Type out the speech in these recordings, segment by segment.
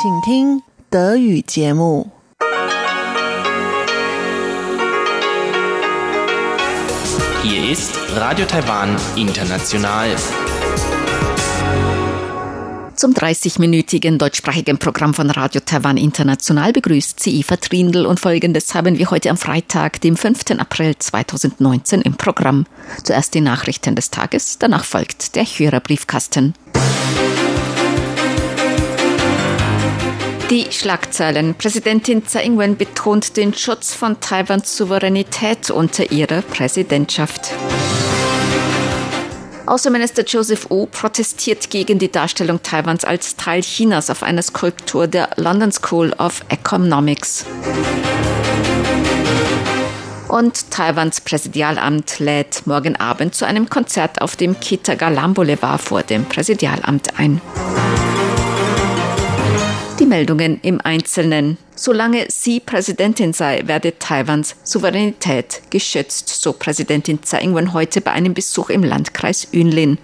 请听德语节目。Hier ist Radio Taiwan International. Zum 30-minütigen deutschsprachigen Programm von Radio Taiwan International begrüßt sie Eva Trindl und folgendes haben wir heute am Freitag, dem 5. April 2019 im Programm. Zuerst die Nachrichten des Tages, danach folgt der Hörerbriefkasten. die Schlagzeilen. Präsidentin Tsai Ing-wen betont den Schutz von Taiwans Souveränität unter ihrer Präsidentschaft. Außenminister Joseph Wu protestiert gegen die Darstellung Taiwans als Teil Chinas auf einer Skulptur der London School of Economics. Und Taiwans Präsidialamt lädt morgen Abend zu einem Konzert auf dem Kitagalam Boulevard vor dem Präsidialamt ein. Die Meldungen im Einzelnen. Solange sie Präsidentin sei, werde Taiwans Souveränität geschützt, so Präsidentin Tsai Ing-wen heute bei einem Besuch im Landkreis Yunlin.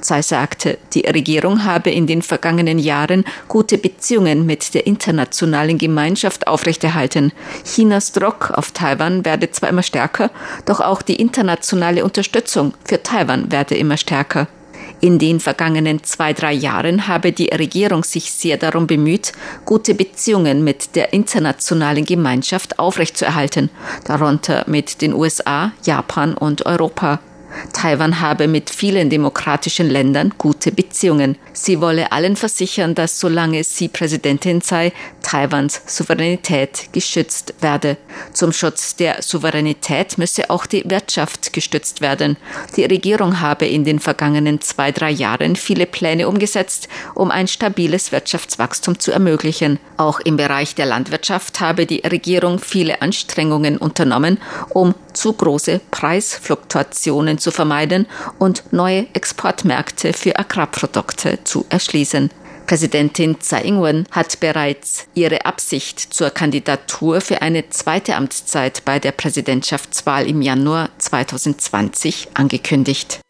Tsai sagte, die Regierung habe in den vergangenen Jahren gute Beziehungen mit der internationalen Gemeinschaft aufrechterhalten. Chinas Druck auf Taiwan werde zwar immer stärker, doch auch die internationale Unterstützung für Taiwan werde immer stärker. In den vergangenen zwei, drei Jahren habe die Regierung sich sehr darum bemüht, gute Beziehungen mit der internationalen Gemeinschaft aufrechtzuerhalten, darunter mit den USA, Japan und Europa. Taiwan habe mit vielen demokratischen Ländern gute Beziehungen. Sie wolle allen versichern, dass solange sie Präsidentin sei, Taiwans Souveränität geschützt werde. Zum Schutz der Souveränität müsse auch die Wirtschaft gestützt werden. Die Regierung habe in den vergangenen zwei, drei Jahren viele Pläne umgesetzt, um ein stabiles Wirtschaftswachstum zu ermöglichen. Auch im Bereich der Landwirtschaft habe die Regierung viele Anstrengungen unternommen, um zu große Preisfluktuationen zu vermeiden und neue Exportmärkte für Agrarprodukte zu erschließen. Präsidentin Tsai Ing-wen hat bereits ihre Absicht zur Kandidatur für eine zweite Amtszeit bei der Präsidentschaftswahl im Januar 2020 angekündigt.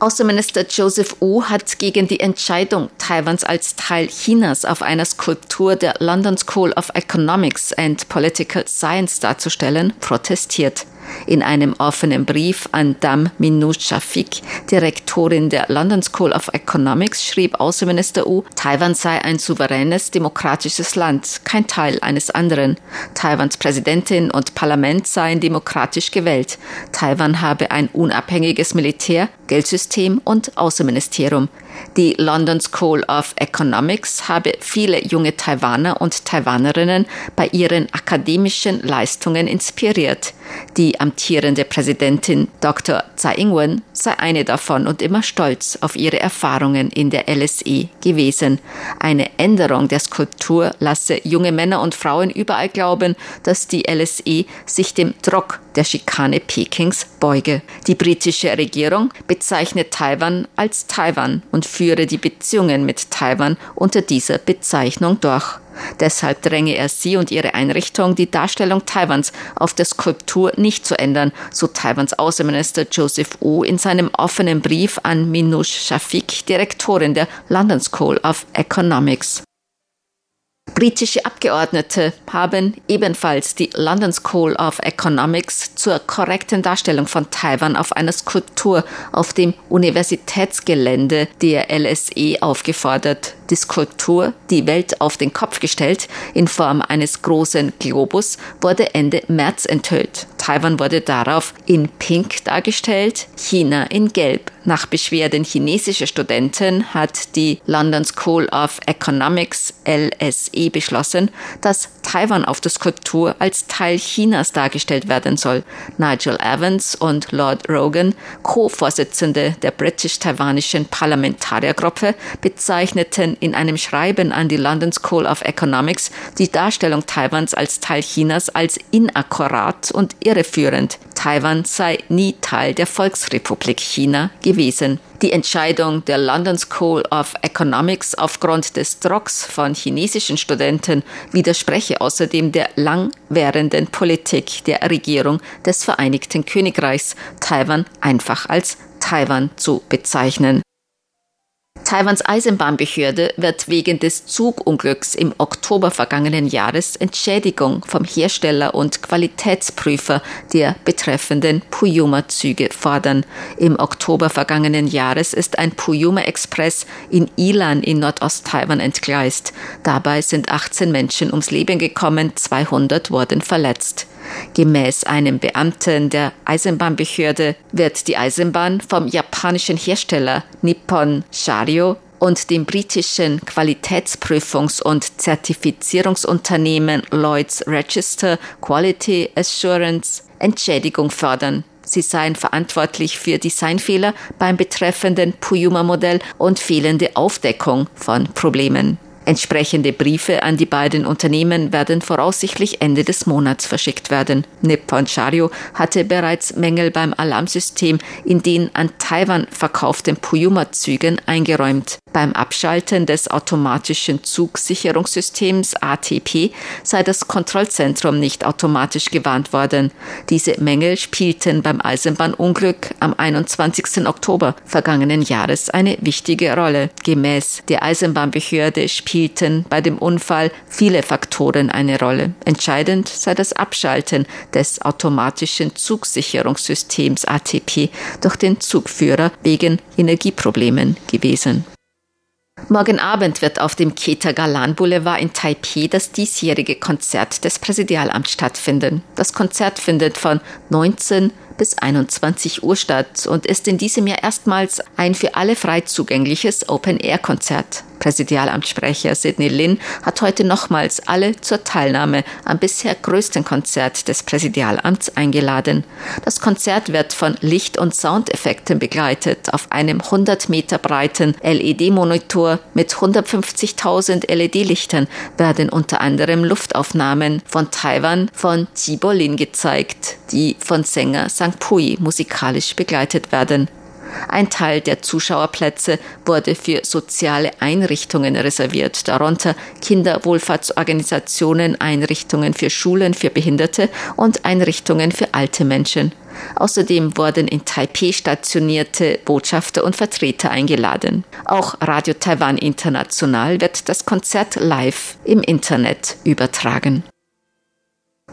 Außenminister Joseph Wu hat gegen die Entscheidung, Taiwans als Teil Chinas auf einer Skulptur der London School of Economics and Political Science darzustellen, protestiert. In einem offenen Brief an Dam Minu Shafik, Direktorin der London School of Economics, schrieb Außenminister Wu, Taiwan sei ein souveränes, demokratisches Land, kein Teil eines anderen. Taiwans Präsidentin und Parlament seien demokratisch gewählt. Taiwan habe ein unabhängiges Militär, Geldsystem und Außenministerium. Die London School of Economics habe viele junge Taiwaner und Taiwanerinnen bei ihren akademischen Leistungen inspiriert. Die amtierende Präsidentin Dr. Tsai Ing-wen sei eine davon und immer stolz auf ihre Erfahrungen in der LSE gewesen. Eine Änderung der Skulptur lasse junge Männer und Frauen überall glauben, dass die LSE sich dem Druck der Schikane Pekings beuge. Die britische Regierung bezeichnet Taiwan als Taiwan und führe die Beziehungen mit Taiwan unter dieser Bezeichnung durch. Deshalb dränge er sie und ihre Einrichtung, die Darstellung Taiwans auf der Skulptur nicht zu ändern, so Taiwans Außenminister Joseph Wu in seinem offenen Brief an Minouche Shafik, Direktorin der London School of Economics. Britische Abgeordnete haben ebenfalls die London School of Economics zur korrekten Darstellung von Taiwan auf einer Skulptur auf dem Universitätsgelände der LSE aufgefordert. Die Skulptur, die Welt auf den Kopf gestellt, in Form eines großen Globus, wurde Ende März enthüllt. Taiwan wurde darauf in Pink dargestellt, China in Gelb. Nach Beschwerden chinesischer Studenten hat die London School of Economics LSE beschlossen, dass Taiwan auf der Skulptur als Teil Chinas dargestellt werden soll. Nigel Evans und Lord Rogan, Co-Vorsitzende der britisch-taiwanischen Parlamentariergruppe, bezeichneten in einem Schreiben an die London School of Economics die Darstellung Taiwans als Teil Chinas als inakkurat und irreführend. Taiwan sei nie Teil der Volksrepublik China gewesen. Die Entscheidung der London School of Economics aufgrund des Drucks von chinesischen Studenten widerspreche außerdem der langwährenden Politik der Regierung des Vereinigten Königreichs, Taiwan einfach als Taiwan zu bezeichnen. Taiwans Eisenbahnbehörde wird wegen des Zugunglücks im Oktober vergangenen Jahres Entschädigung vom Hersteller und Qualitätsprüfer der betreffenden Puyuma-Züge fordern. Im Oktober vergangenen Jahres ist ein Puyuma Express in Ilan in Nordost-Taiwan entgleist. Dabei sind 18 Menschen ums Leben gekommen, 200 wurden verletzt. Gemäß einem Beamten der Eisenbahnbehörde wird die Eisenbahn vom japanischen Hersteller Nippon Shario und dem britischen Qualitätsprüfungs- und Zertifizierungsunternehmen Lloyds Register Quality Assurance Entschädigung fördern. Sie seien verantwortlich für Designfehler beim betreffenden Puyuma-Modell und fehlende Aufdeckung von Problemen. Entsprechende Briefe an die beiden Unternehmen werden voraussichtlich Ende des Monats verschickt werden. Nippon Shario hatte bereits Mängel beim Alarmsystem in den an Taiwan verkauften Puyuma-Zügen eingeräumt. Beim Abschalten des automatischen Zugsicherungssystems ATP sei das Kontrollzentrum nicht automatisch gewarnt worden. Diese Mängel spielten beim Eisenbahnunglück am 21. Oktober vergangenen Jahres eine wichtige Rolle. Gemäß der Eisenbahnbehörde spielten bei dem Unfall viele Faktoren eine Rolle. Entscheidend sei das Abschalten des automatischen Zugsicherungssystems ATP durch den Zugführer wegen Energieproblemen gewesen. Morgen Abend wird auf dem Keter Galan Boulevard in Taipei das diesjährige Konzert des Präsidialamts stattfinden. Das Konzert findet von 19 bis 21 Uhr statt und ist in diesem Jahr erstmals ein für alle frei zugängliches Open-Air-Konzert. Präsidialamtssprecher Sidney Lin hat heute nochmals alle zur Teilnahme am bisher größten Konzert des Präsidialamts eingeladen. Das Konzert wird von Licht- und Soundeffekten begleitet. Auf einem 100 Meter breiten LED-Monitor mit 150.000 LED-Lichtern werden unter anderem Luftaufnahmen von Taiwan von Jibolin gezeigt, die von Sänger St. Pui musikalisch begleitet werden. Ein Teil der Zuschauerplätze wurde für soziale Einrichtungen reserviert, darunter Kinderwohlfahrtsorganisationen, Einrichtungen für Schulen für Behinderte und Einrichtungen für alte Menschen. Außerdem wurden in Taipei stationierte Botschafter und Vertreter eingeladen. Auch Radio Taiwan International wird das Konzert live im Internet übertragen.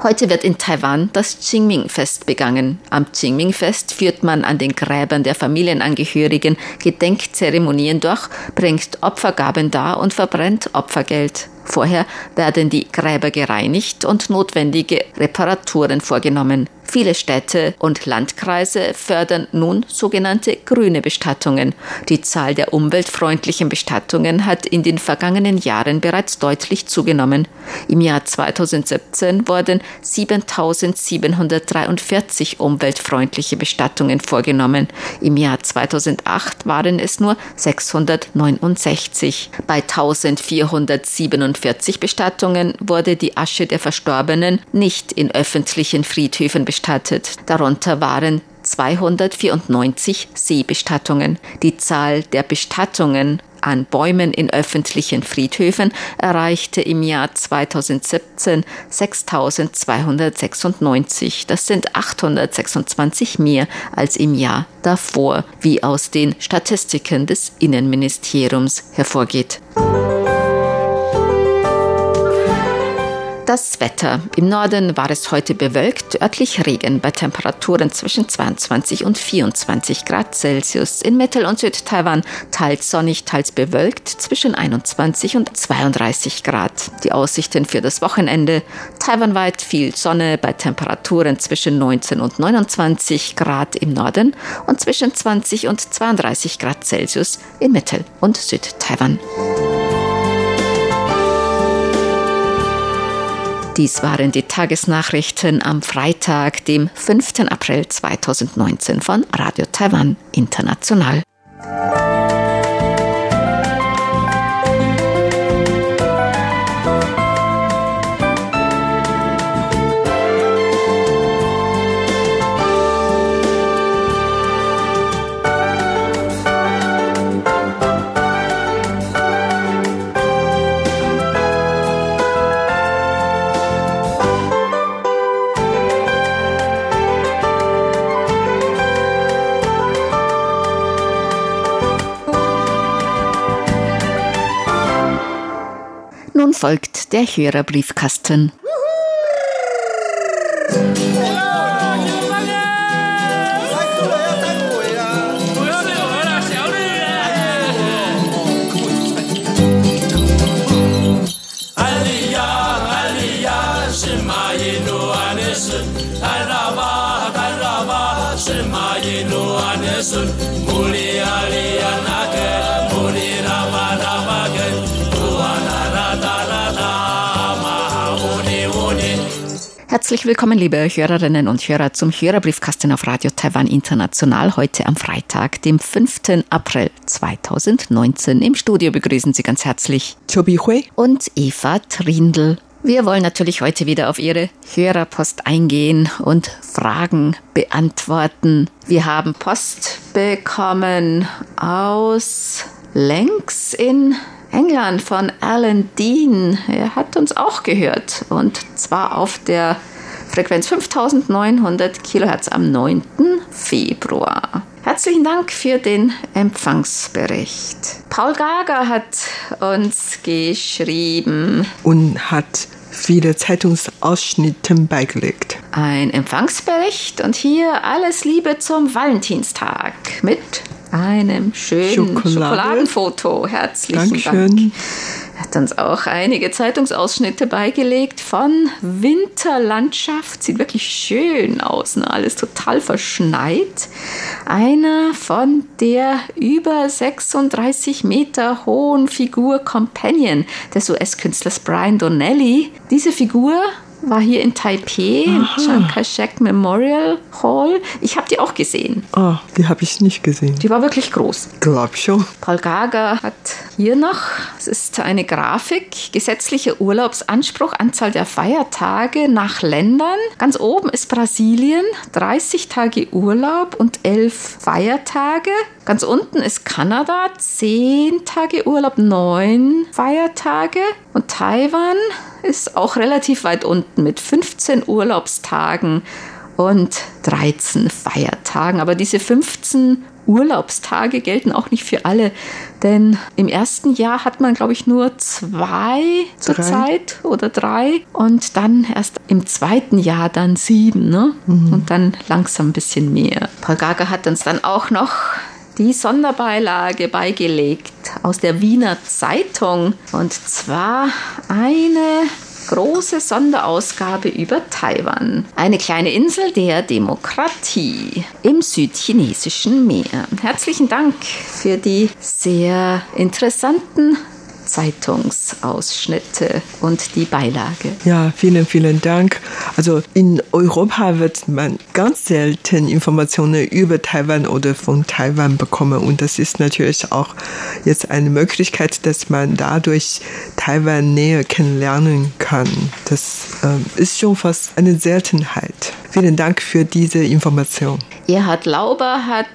Heute wird in Taiwan das Qingming-Fest begangen. Am Qingming-Fest führt man an den Gräbern der Familienangehörigen Gedenkzeremonien durch, bringt Opfergaben dar und verbrennt Opfergeld. Vorher werden die Gräber gereinigt und notwendige Reparaturen vorgenommen. Viele Städte und Landkreise fördern nun sogenannte grüne Bestattungen. Die Zahl der umweltfreundlichen Bestattungen hat in den vergangenen Jahren bereits deutlich zugenommen. Im Jahr 2017 wurden 7743 umweltfreundliche Bestattungen vorgenommen. Im Jahr 2008 waren es nur 669. Bei 1447 Bestattungen wurde die Asche der Verstorbenen nicht in öffentlichen Friedhöfen bestattet bestattet. Darunter waren 294 Seebestattungen. Die Zahl der Bestattungen an Bäumen in öffentlichen Friedhöfen erreichte im Jahr 2017 6296. Das sind 826 mehr als im Jahr davor, wie aus den Statistiken des Innenministeriums hervorgeht. Das Wetter. Im Norden war es heute bewölkt, örtlich Regen bei Temperaturen zwischen 22 und 24 Grad Celsius. In Mittel- und Südtaiwan teils sonnig, teils bewölkt zwischen 21 und 32 Grad. Die Aussichten für das Wochenende. Taiwanweit viel Sonne bei Temperaturen zwischen 19 und 29 Grad im Norden und zwischen 20 und 32 Grad Celsius in Mittel- und Südtaiwan. Dies waren die Tagesnachrichten am Freitag, dem 5. April 2019 von Radio Taiwan International. Folgt der Hörerbriefkasten. Herzlich willkommen, liebe Hörerinnen und Hörer, zum Hörerbriefkasten auf Radio Taiwan International. Heute am Freitag, dem 5. April 2019. Im Studio begrüßen Sie ganz herzlich Chobi Hui und Eva Trindl. Wir wollen natürlich heute wieder auf Ihre Hörerpost eingehen und Fragen beantworten. Wir haben Post bekommen aus Lenks in England von Alan Dean. Er hat uns auch gehört und zwar auf der Frequenz 5900 Kilohertz am 9. Februar. Herzlichen Dank für den Empfangsbericht. Paul Gager hat uns geschrieben und hat viele Zeitungsausschnitte beigelegt. Ein Empfangsbericht und hier alles Liebe zum Valentinstag mit einem schönen Schokolade. Schokoladenfoto. Herzlichen Dankeschön. Dank. Hat uns auch einige Zeitungsausschnitte beigelegt von Winterlandschaft. Sieht wirklich schön aus, ne? alles total verschneit. Einer von der über 36 Meter hohen Figur Companion des US-Künstlers Brian Donnelly. Diese Figur war hier in Taipei, Chiang Kai-shek Memorial Hall. Ich habe die auch gesehen. Oh, die habe ich nicht gesehen. Die war wirklich groß. Glaub schon. Paul Gager hat hier noch, es ist eine Grafik, gesetzlicher Urlaubsanspruch, Anzahl der Feiertage nach Ländern. Ganz oben ist Brasilien, 30 Tage Urlaub und 11 Feiertage. Ganz unten ist Kanada, 10 Tage Urlaub, 9 Feiertage. Und Taiwan ist auch relativ weit unten mit 15 Urlaubstagen und 13 Feiertagen. Aber diese 15 Urlaubstage gelten auch nicht für alle, denn im ersten Jahr hat man, glaube ich, nur zwei zur Zeit oder drei und dann erst im zweiten Jahr dann sieben ne? Mhm. und dann langsam ein bisschen mehr. Paul Gaga hat uns dann auch noch die Sonderbeilage beigelegt aus der Wiener Zeitung und zwar eine große Sonderausgabe über Taiwan, eine kleine Insel der Demokratie im südchinesischen Meer. Herzlichen Dank für die sehr interessanten Zeitungsausschnitte und die Beilage. Ja, vielen, vielen Dank. Also in Europa wird man ganz selten Informationen über Taiwan oder von Taiwan bekommen. Und das ist natürlich auch jetzt eine Möglichkeit, dass man dadurch Taiwan näher kennenlernen kann. Das äh, ist schon fast eine Seltenheit. Vielen Dank für diese Information. Erhard Lauber hat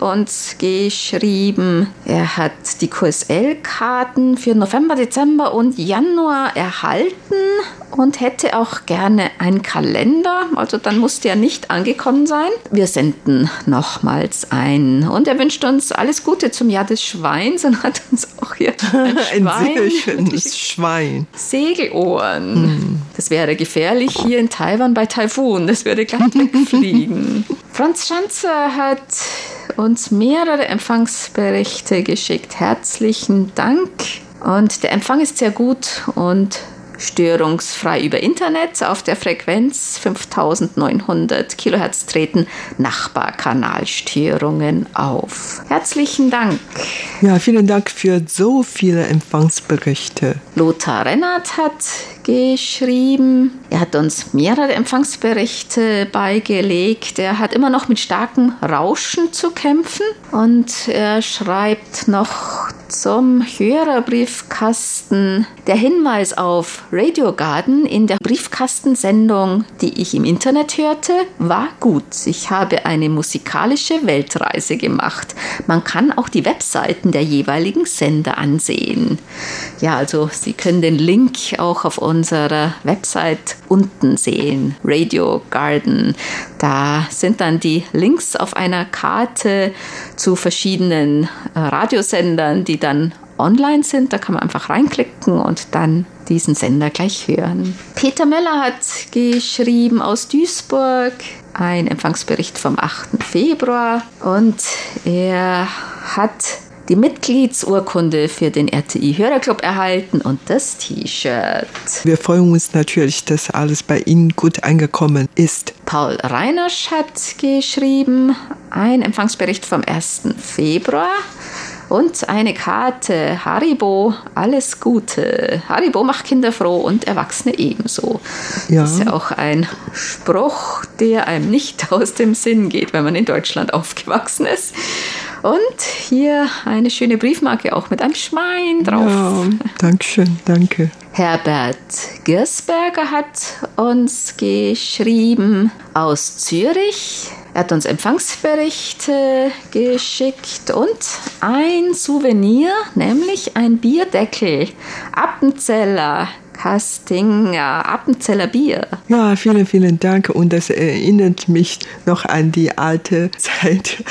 uns geschrieben, er hat die QSL-Karten für November, Dezember und Januar erhalten und hätte auch gerne einen Kalender. Also dann musste er nicht angekommen sein. Wir senden nochmals ein. Und er wünscht uns alles Gute zum Jahr des Schweins und hat uns auch hier ein, ein sehr schönes Schwein. Segelohren. Hm. Das wäre gefährlich hier in Taiwan bei Taifun. Das würde glatt wegfliegen. Franz Schanzer hat uns mehrere Empfangsberichte geschickt. Herzlichen Dank. Und der Empfang ist sehr gut und störungsfrei über Internet. Auf der Frequenz 5900 Kilohertz treten Nachbarkanalstörungen auf. Herzlichen Dank. Ja, vielen Dank für so viele Empfangsberichte. Lothar Rennert hat geschrieben. Er hat uns mehrere Empfangsberichte beigelegt. Er hat immer noch mit starkem Rauschen zu kämpfen und er schreibt noch zum Hörerbriefkasten der Hinweis auf Radio Garden in der Briefkastensendung, die ich im Internet hörte, war gut. Ich habe eine musikalische Weltreise gemacht. Man kann auch die Webseiten der jeweiligen Sender ansehen. Ja, also Sie können den Link auch auf unserer Website unten sehen. Radio Garden. Da sind dann die Links auf einer Karte zu verschiedenen äh, Radiosendern, die dann online sind. Da kann man einfach reinklicken und dann diesen Sender gleich hören. Peter Möller hat geschrieben aus Duisburg ein Empfangsbericht vom 8. Februar und er hat die Mitgliedsurkunde für den RTI Hörerclub erhalten und das T-Shirt. Wir freuen uns natürlich, dass alles bei Ihnen gut angekommen ist. Paul Reinersch hat geschrieben, ein Empfangsbericht vom 1. Februar und eine Karte. Haribo, alles Gute. Haribo macht Kinder froh und Erwachsene ebenso. Ja. Das ist ja auch ein Spruch, der einem nicht aus dem Sinn geht, wenn man in Deutschland aufgewachsen ist. Und hier eine schöne Briefmarke auch mit einem Schwein drauf. Ja, Dankeschön, danke. Herbert Gersberger hat uns geschrieben aus Zürich. Er hat uns Empfangsberichte geschickt und ein Souvenir, nämlich ein Bierdeckel. Appenzeller Castinger, Appenzeller Bier. Ja, vielen, vielen Dank. Und das erinnert mich noch an die alte Zeit,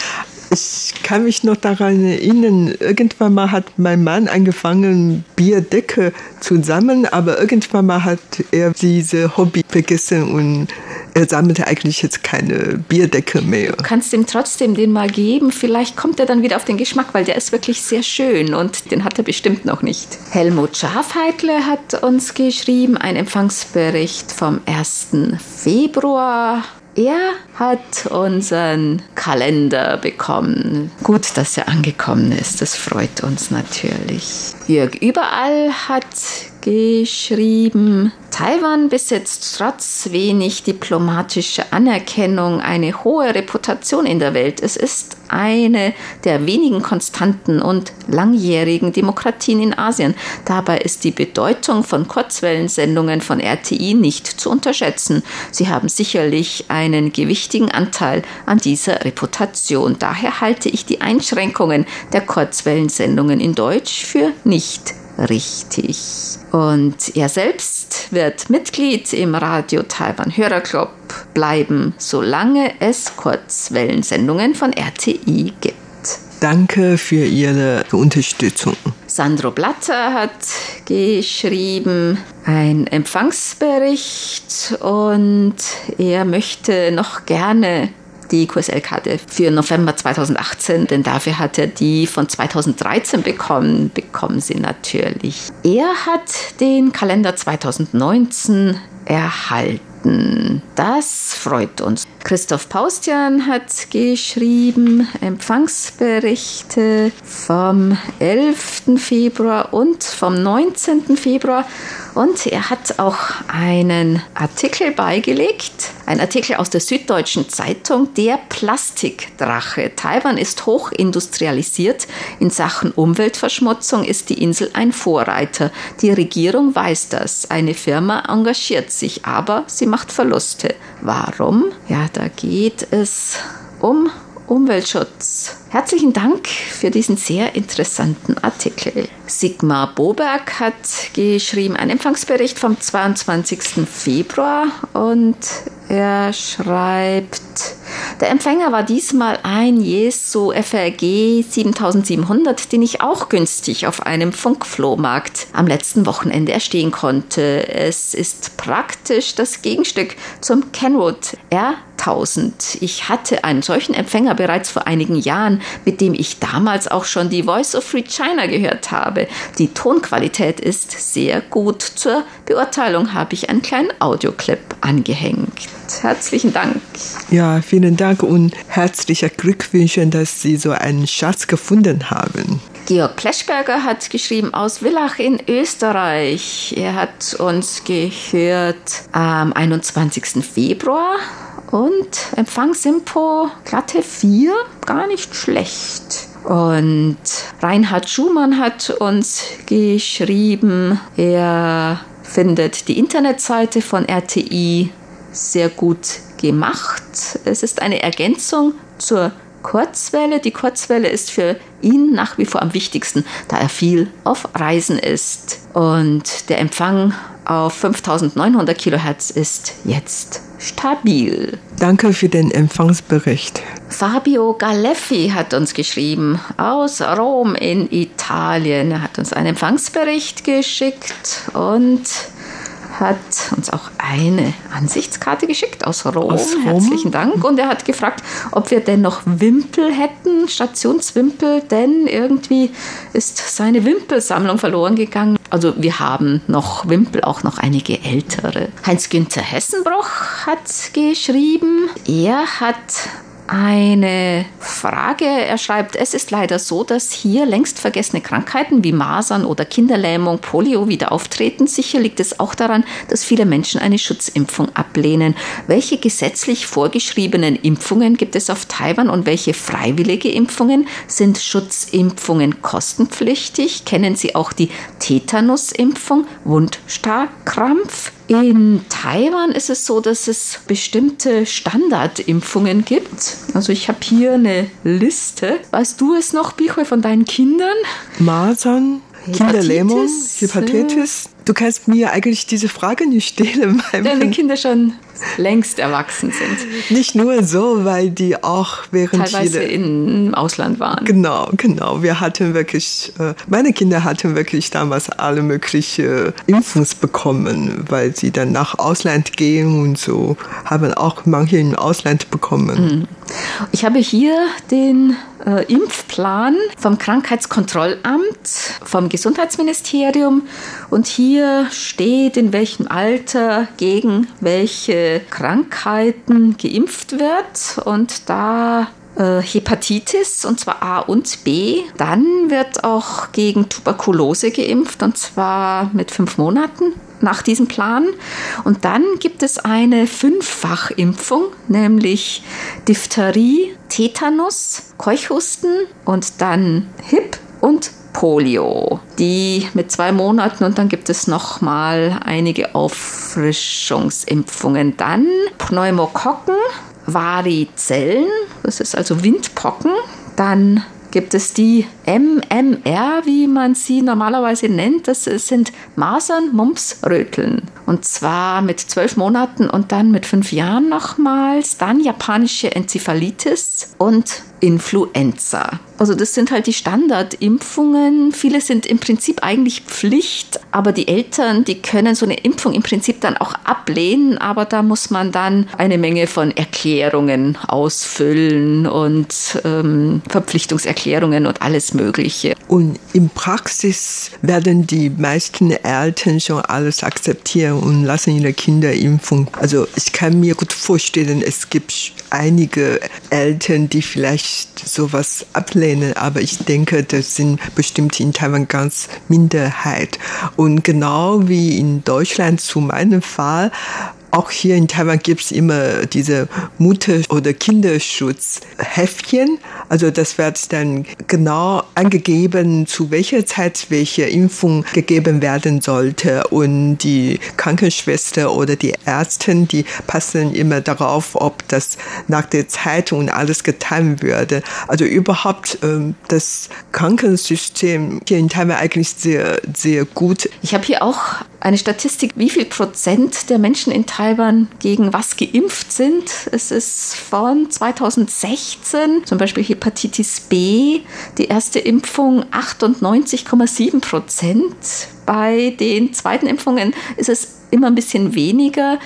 ich kann mich noch daran erinnern, irgendwann mal hat mein Mann angefangen, Bierdecke zu sammeln, aber irgendwann mal hat er diese Hobby vergessen und er sammelte eigentlich jetzt keine Bierdecke mehr. Du kannst ihm trotzdem den mal geben, vielleicht kommt er dann wieder auf den Geschmack, weil der ist wirklich sehr schön und den hat er bestimmt noch nicht. Helmut Schafheitle hat uns geschrieben, ein Empfangsbericht vom 1. Februar er hat unseren Kalender bekommen. Gut, dass er angekommen ist. Das freut uns natürlich. Jörg Überall hat geschrieben, Taiwan besitzt trotz wenig diplomatischer Anerkennung eine hohe Reputation in der Welt. Es ist eine der wenigen konstanten und langjährigen Demokratien in Asien. Dabei ist die Bedeutung von Kurzwellensendungen von RTI nicht zu unterschätzen. Sie haben sicherlich einen gewichtigen Anteil an dieser Reputation. Daher halte ich die Einschränkungen der Kurzwellensendungen in Deutsch für nicht richtig. Und er selbst wird Mitglied im Radio Taiwan Hörerclub bleiben, solange es Kurzwellensendungen von RTI gibt. Danke für Ihre Unterstützung. Sandro Blatter hat geschrieben ein Empfangsbericht und er möchte noch gerne die QSL-Karte für November 2018, denn dafür hat er die von 2013 bekommen, bekommen sie natürlich. Er hat den Kalender 2019 erhalten. Das freut uns. Christoph Paustian hat geschrieben Empfangsberichte vom 11. Februar und vom 19. Februar und er hat auch einen Artikel beigelegt, ein Artikel aus der Süddeutschen Zeitung, der Plastikdrache. Taiwan ist hochindustrialisiert. In Sachen Umweltverschmutzung ist die Insel ein Vorreiter. Die Regierung weiß das. Eine Firma engagiert sich, aber sie macht Verluste. Warum? Ja, da geht es um Umweltschutz. Herzlichen Dank für diesen sehr interessanten Artikel. Sigmar Boberg hat geschrieben einen Empfangsbericht vom 22. Februar und er schreibt, der Empfänger war diesmal ein Jesu FRG 7700, den ich auch günstig auf einem Funkflohmarkt am letzten Wochenende erstehen konnte. Es ist praktisch das Gegenstück zum Kenwood R1000. Ich hatte einen solchen Empfänger bereits vor einigen Jahren, mit dem ich damals auch schon die Voice of Free China gehört habe. Die Tonqualität ist sehr gut. Zur Beurteilung habe ich einen kleinen Audioclip angehängt. Herzlichen Dank. Ja, vielen Dank und herzliche Glückwünsche, dass Sie so einen Schatz gefunden haben. Georg Pleschberger hat geschrieben aus Villach in Österreich. Er hat uns gehört am 21. Februar und Empfangsimpo glatte 4, gar nicht schlecht. Und Reinhard Schumann hat uns geschrieben, er findet die Internetseite von RTI sehr gut gemacht. Es ist eine Ergänzung zur Kurzwelle. Die Kurzwelle ist für ihn nach wie vor am wichtigsten, da er viel auf Reisen ist. Und der Empfang auf 5900 Kilohertz ist jetzt stabil. Danke für den Empfangsbericht. Fabio Galeffi hat uns geschrieben aus Rom in Italien. Er hat uns einen Empfangsbericht geschickt und hat uns auch eine Ansichtskarte geschickt aus Rom. aus Rom. Herzlichen Dank. Und er hat gefragt, ob wir denn noch Wimpel hätten, Stationswimpel, denn irgendwie ist seine Wimpelsammlung verloren gegangen. Also wir haben noch Wimpel, auch noch einige ältere. Heinz-Günther Hessenbroch hat geschrieben, er hat eine Frage. Er schreibt, es ist leider so, dass hier längst vergessene Krankheiten wie Masern oder Kinderlähmung, Polio wieder auftreten. Sicher liegt es auch daran, dass viele Menschen eine Schutzimpfung ablehnen. Welche gesetzlich vorgeschriebenen Impfungen gibt es auf Taiwan und welche freiwillige Impfungen? Sind Schutzimpfungen kostenpflichtig? Kennen Sie auch die Tetanusimpfung, Wundstarkrampf? In Taiwan ist es so, dass es bestimmte Standardimpfungen gibt. Also ich habe hier eine Liste. Weißt du es noch, Bichoy, von deinen Kindern? Masern, Kinderlähmung, Hepatitis. Du kannst mir eigentlich diese Frage nicht stellen. Deine Kinder schon längst erwachsen sind. Nicht nur so, weil die auch während Teilweise viele, im Ausland waren. Genau, genau. Wir hatten wirklich, äh, meine Kinder hatten wirklich damals alle möglichen Impfungs bekommen, weil sie dann nach Ausland gehen und so haben auch manche im Ausland bekommen. Mhm. Ich habe hier den äh, Impfplan vom Krankheitskontrollamt, vom Gesundheitsministerium und hier steht, in welchem Alter gegen welche Krankheiten geimpft wird und da äh, Hepatitis und zwar A und B. Dann wird auch gegen Tuberkulose geimpft und zwar mit fünf Monaten nach diesem Plan. Und dann gibt es eine Fünffachimpfung, nämlich Diphtherie, Tetanus, Keuchhusten und dann HIP und Polio. Die mit zwei Monaten und dann gibt es noch mal einige Auffrischungsimpfungen. Dann Pneumokokken, Varizellen, das ist also Windpocken. Dann gibt es die MMR, wie man sie normalerweise nennt. Das sind Masern, Mumps, Röteln. Und zwar mit zwölf Monaten und dann mit fünf Jahren nochmals. Dann japanische Enzephalitis und Influenza. Also das sind halt die Standardimpfungen. Viele sind im Prinzip eigentlich Pflicht, aber die Eltern, die können so eine Impfung im Prinzip dann auch ablehnen, aber da muss man dann eine Menge von Erklärungen ausfüllen und ähm, Verpflichtungserklärungen und alles Mögliche. Und in Praxis werden die meisten Eltern schon alles akzeptieren und lassen ihre Kinder impfen. Also ich kann mir gut vorstellen, es gibt einige Eltern, die vielleicht sowas ablehnen, aber ich denke, das sind bestimmt in Taiwan ganz Minderheit. Und genau wie in Deutschland zu meinem Fall auch hier in Taiwan gibt es immer diese Mutter- oder Kinderschutzhäftchen. Also das wird dann genau angegeben, zu welcher Zeit welche Impfung gegeben werden sollte. Und die Krankenschwester oder die Ärztin, die passen immer darauf, ob das nach der Zeit und alles getan würde. Also überhaupt ähm, das Krankensystem hier in Taiwan eigentlich sehr, sehr gut. Ich habe hier auch eine Statistik, wie viel Prozent der Menschen in Taiwan gegen was geimpft sind. Es ist von 2016 zum Beispiel Hepatitis B, die erste Impfung 98,7 Prozent. Bei den zweiten Impfungen ist es immer ein bisschen weniger.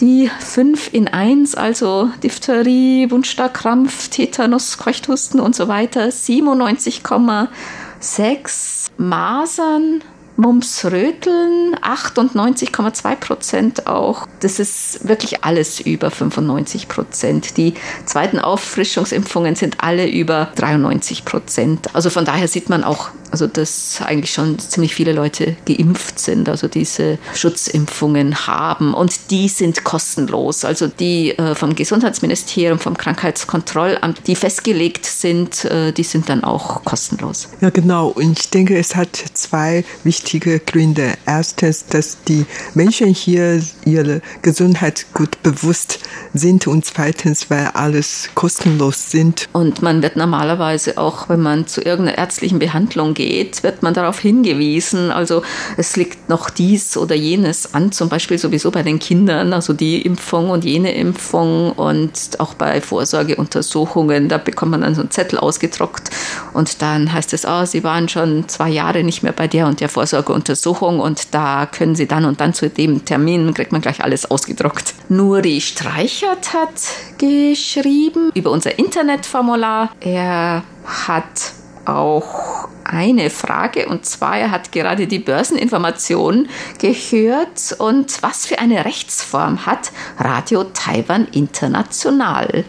Die 5 in 1, also Diphtherie, Wundstarkrampf, Tetanus, Keuchthusten und so weiter, 97,6 Masern Mumps Röteln 98,2 Prozent auch. Das ist wirklich alles über 95 Prozent. Die zweiten Auffrischungsimpfungen sind alle über 93 Prozent. Also von daher sieht man auch, also dass eigentlich schon ziemlich viele Leute geimpft sind, also diese Schutzimpfungen haben und die sind kostenlos. Also die äh, vom Gesundheitsministerium, vom Krankheitskontrollamt, die festgelegt sind, äh, die sind dann auch kostenlos. Ja, genau. Und ich denke, es hat zwei wichtige Gründe. Erstens, dass die Menschen hier ihre Gesundheit gut bewusst sind und zweitens, weil alles kostenlos sind. Und man wird normalerweise auch, wenn man zu irgendeiner ärztlichen Behandlung geht, wird man darauf hingewiesen. Also es liegt noch dies oder jenes an, zum Beispiel sowieso bei den Kindern, also die Impfung und jene Impfung und auch bei Vorsorgeuntersuchungen, da bekommt man dann so einen Zettel ausgedruckt und dann heißt es, oh, Sie waren schon zwei Jahre nicht mehr bei der und der Vorsorgeuntersuchung und da können Sie dann und dann zu dem Termin, kriegt man gleich alles ausgedruckt. Nuri Streichert hat geschrieben über unser Internetformular. Er hat auch eine Frage und zwar, er hat gerade die Börseninformation gehört und was für eine Rechtsform hat Radio Taiwan International?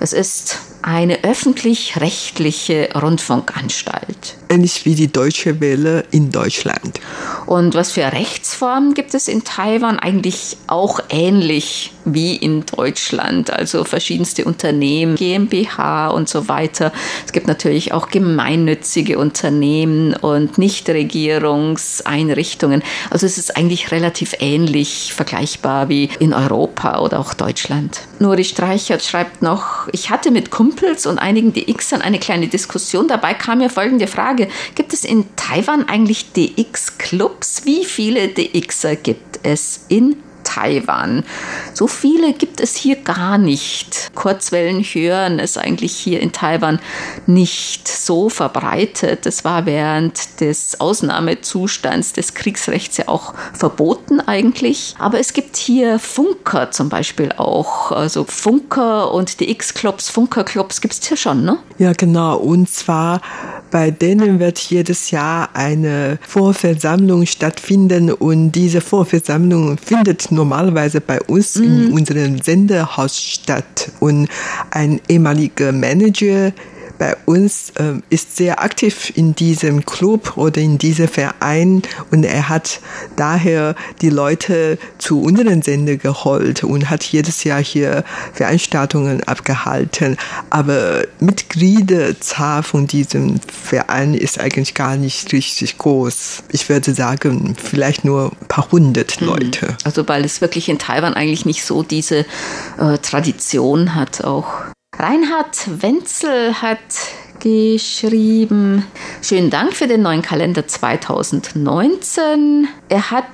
Es ist eine öffentlich-rechtliche Rundfunkanstalt. Ähnlich wie die Deutsche Welle in Deutschland. Und was für Rechtsformen gibt es in Taiwan? Eigentlich auch ähnlich wie in Deutschland. Also verschiedenste Unternehmen, GmbH und so weiter. Es gibt natürlich auch gemeinnützige Unternehmen und Nichtregierungseinrichtungen. Also es ist eigentlich relativ ähnlich vergleichbar wie in Europa oder auch Deutschland. Nuri Streichert schreibt noch, ich hatte mit Kumpels und einigen DXern eine kleine Diskussion. Dabei kam mir folgende Frage. Gibt es in Taiwan eigentlich DX-Clubs? Wie viele DXer gibt es in Taiwan. So viele gibt es hier gar nicht. Kurzwellen hören ist eigentlich hier in Taiwan nicht so verbreitet. Es war während des Ausnahmezustands des Kriegsrechts ja auch verboten eigentlich. Aber es gibt hier Funker zum Beispiel auch. Also Funker und die X-Clubs, Funker-Clubs gibt es hier schon, ne? Ja, genau. Und zwar bei denen wird jedes Jahr eine Vorversammlung stattfinden und diese Vorversammlung findet normalerweise bei uns mhm. in unserem Sendehaus statt. Und ein ehemaliger Manager bei uns äh, ist sehr aktiv in diesem Club oder in diesem Verein und er hat daher die Leute zu unseren Sender geholt und hat jedes Jahr hier Veranstaltungen abgehalten. Aber Mitgliederzahl von diesem Verein ist eigentlich gar nicht richtig groß. Ich würde sagen, vielleicht nur ein paar hundert mhm. Leute. Also weil es wirklich in Taiwan eigentlich nicht so diese äh, Tradition hat auch. Reinhard Wenzel hat geschrieben, schönen Dank für den neuen Kalender 2019. Er hat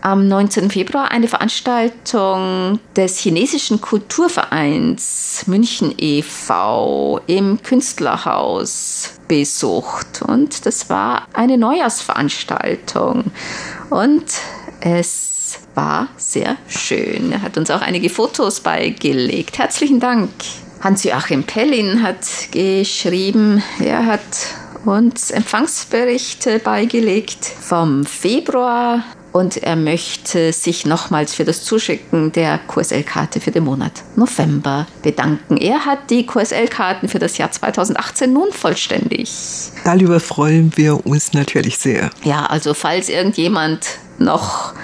am 19. Februar eine Veranstaltung des chinesischen Kulturvereins München e.V. im Künstlerhaus besucht. Und das war eine Neujahrsveranstaltung. Und es war sehr schön. Er hat uns auch einige Fotos beigelegt. Herzlichen Dank. Hans-Joachim Pellin hat geschrieben, er hat uns Empfangsberichte beigelegt vom Februar und er möchte sich nochmals für das Zuschicken der QSL-Karte für den Monat November bedanken. Er hat die QSL-Karten für das Jahr 2018 nun vollständig. Darüber freuen wir uns natürlich sehr. Ja, also falls irgendjemand noch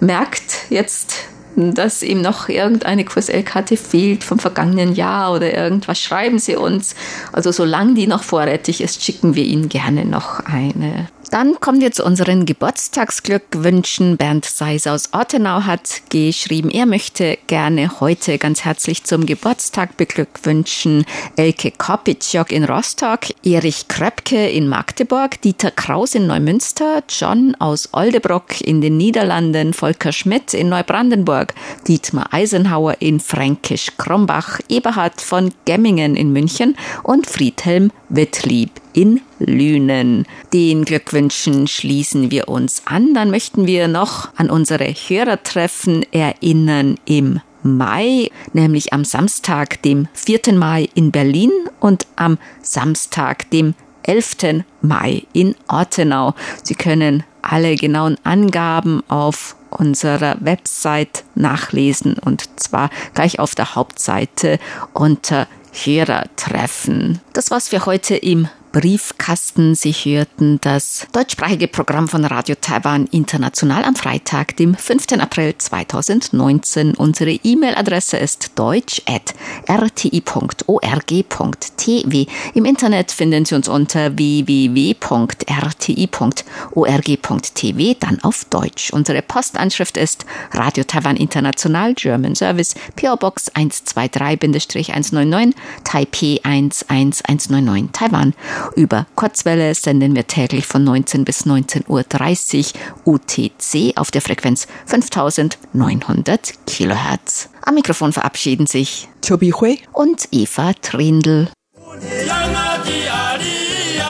merkt, jetzt dass ihm noch irgendeine QSL-Karte fehlt vom vergangenen Jahr oder irgendwas, schreiben Sie uns. Also solange die noch vorrätig ist, schicken wir Ihnen gerne noch eine. Dann kommen wir zu unseren Geburtstagsglückwünschen. Bernd Seis aus Ortenau hat geschrieben, er möchte gerne heute ganz herzlich zum Geburtstag beglückwünschen Elke Kopitschok in Rostock, Erich Kröpke in Magdeburg, Dieter Kraus in Neumünster, John aus Oldebrock in den Niederlanden, Volker Schmidt in Neubrandenburg, Dietmar Eisenhauer in Fränkisch-Krombach, Eberhard von Gemmingen in München und Friedhelm Wittlieb in Lünen. Den Glückwünschen schließen wir uns an. Dann möchten wir noch an unsere Hörertreffen erinnern im Mai, nämlich am Samstag, dem 4. Mai in Berlin und am Samstag, dem 11. Mai in Ortenau. Sie können alle genauen Angaben auf unserer Website nachlesen und zwar gleich auf der Hauptseite unter Hörertreffen. Das war's für heute im Briefkasten. Sie hörten das deutschsprachige Programm von Radio Taiwan International am Freitag, dem 5. April 2019. Unsere E-Mail-Adresse ist deutsch.rti.org.tv. Im Internet finden Sie uns unter www.rti.org.tv, dann auf Deutsch. Unsere Postanschrift ist Radio Taiwan International German Service, PO Box 123-199, Taipei 11199, Taiwan. Über Kurzwelle senden wir täglich von 19 bis 19.30 Uhr UTC auf der Frequenz 5900 Kilohertz. Am Mikrofon verabschieden sich Chobi Hui und Eva Trindl.